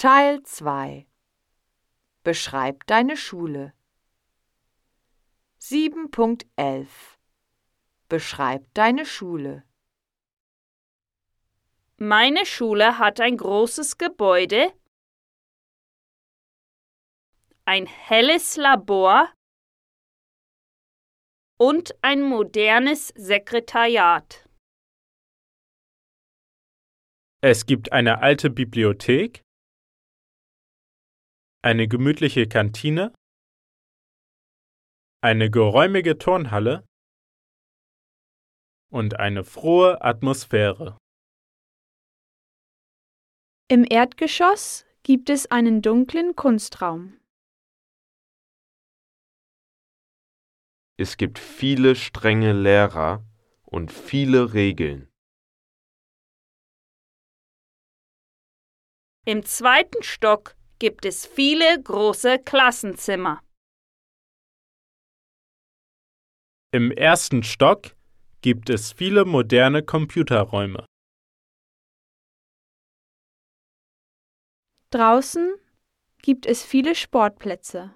Teil 2 Beschreib deine Schule. 7.11 Beschreib deine Schule. Meine Schule hat ein großes Gebäude, ein helles Labor und ein modernes Sekretariat. Es gibt eine alte Bibliothek, eine gemütliche Kantine, eine geräumige Turnhalle und eine frohe Atmosphäre. Im Erdgeschoss gibt es einen dunklen Kunstraum. Es gibt viele strenge Lehrer und viele Regeln. Im zweiten Stock gibt es viele große Klassenzimmer. Im ersten Stock gibt es viele moderne Computerräume. Draußen gibt es viele Sportplätze.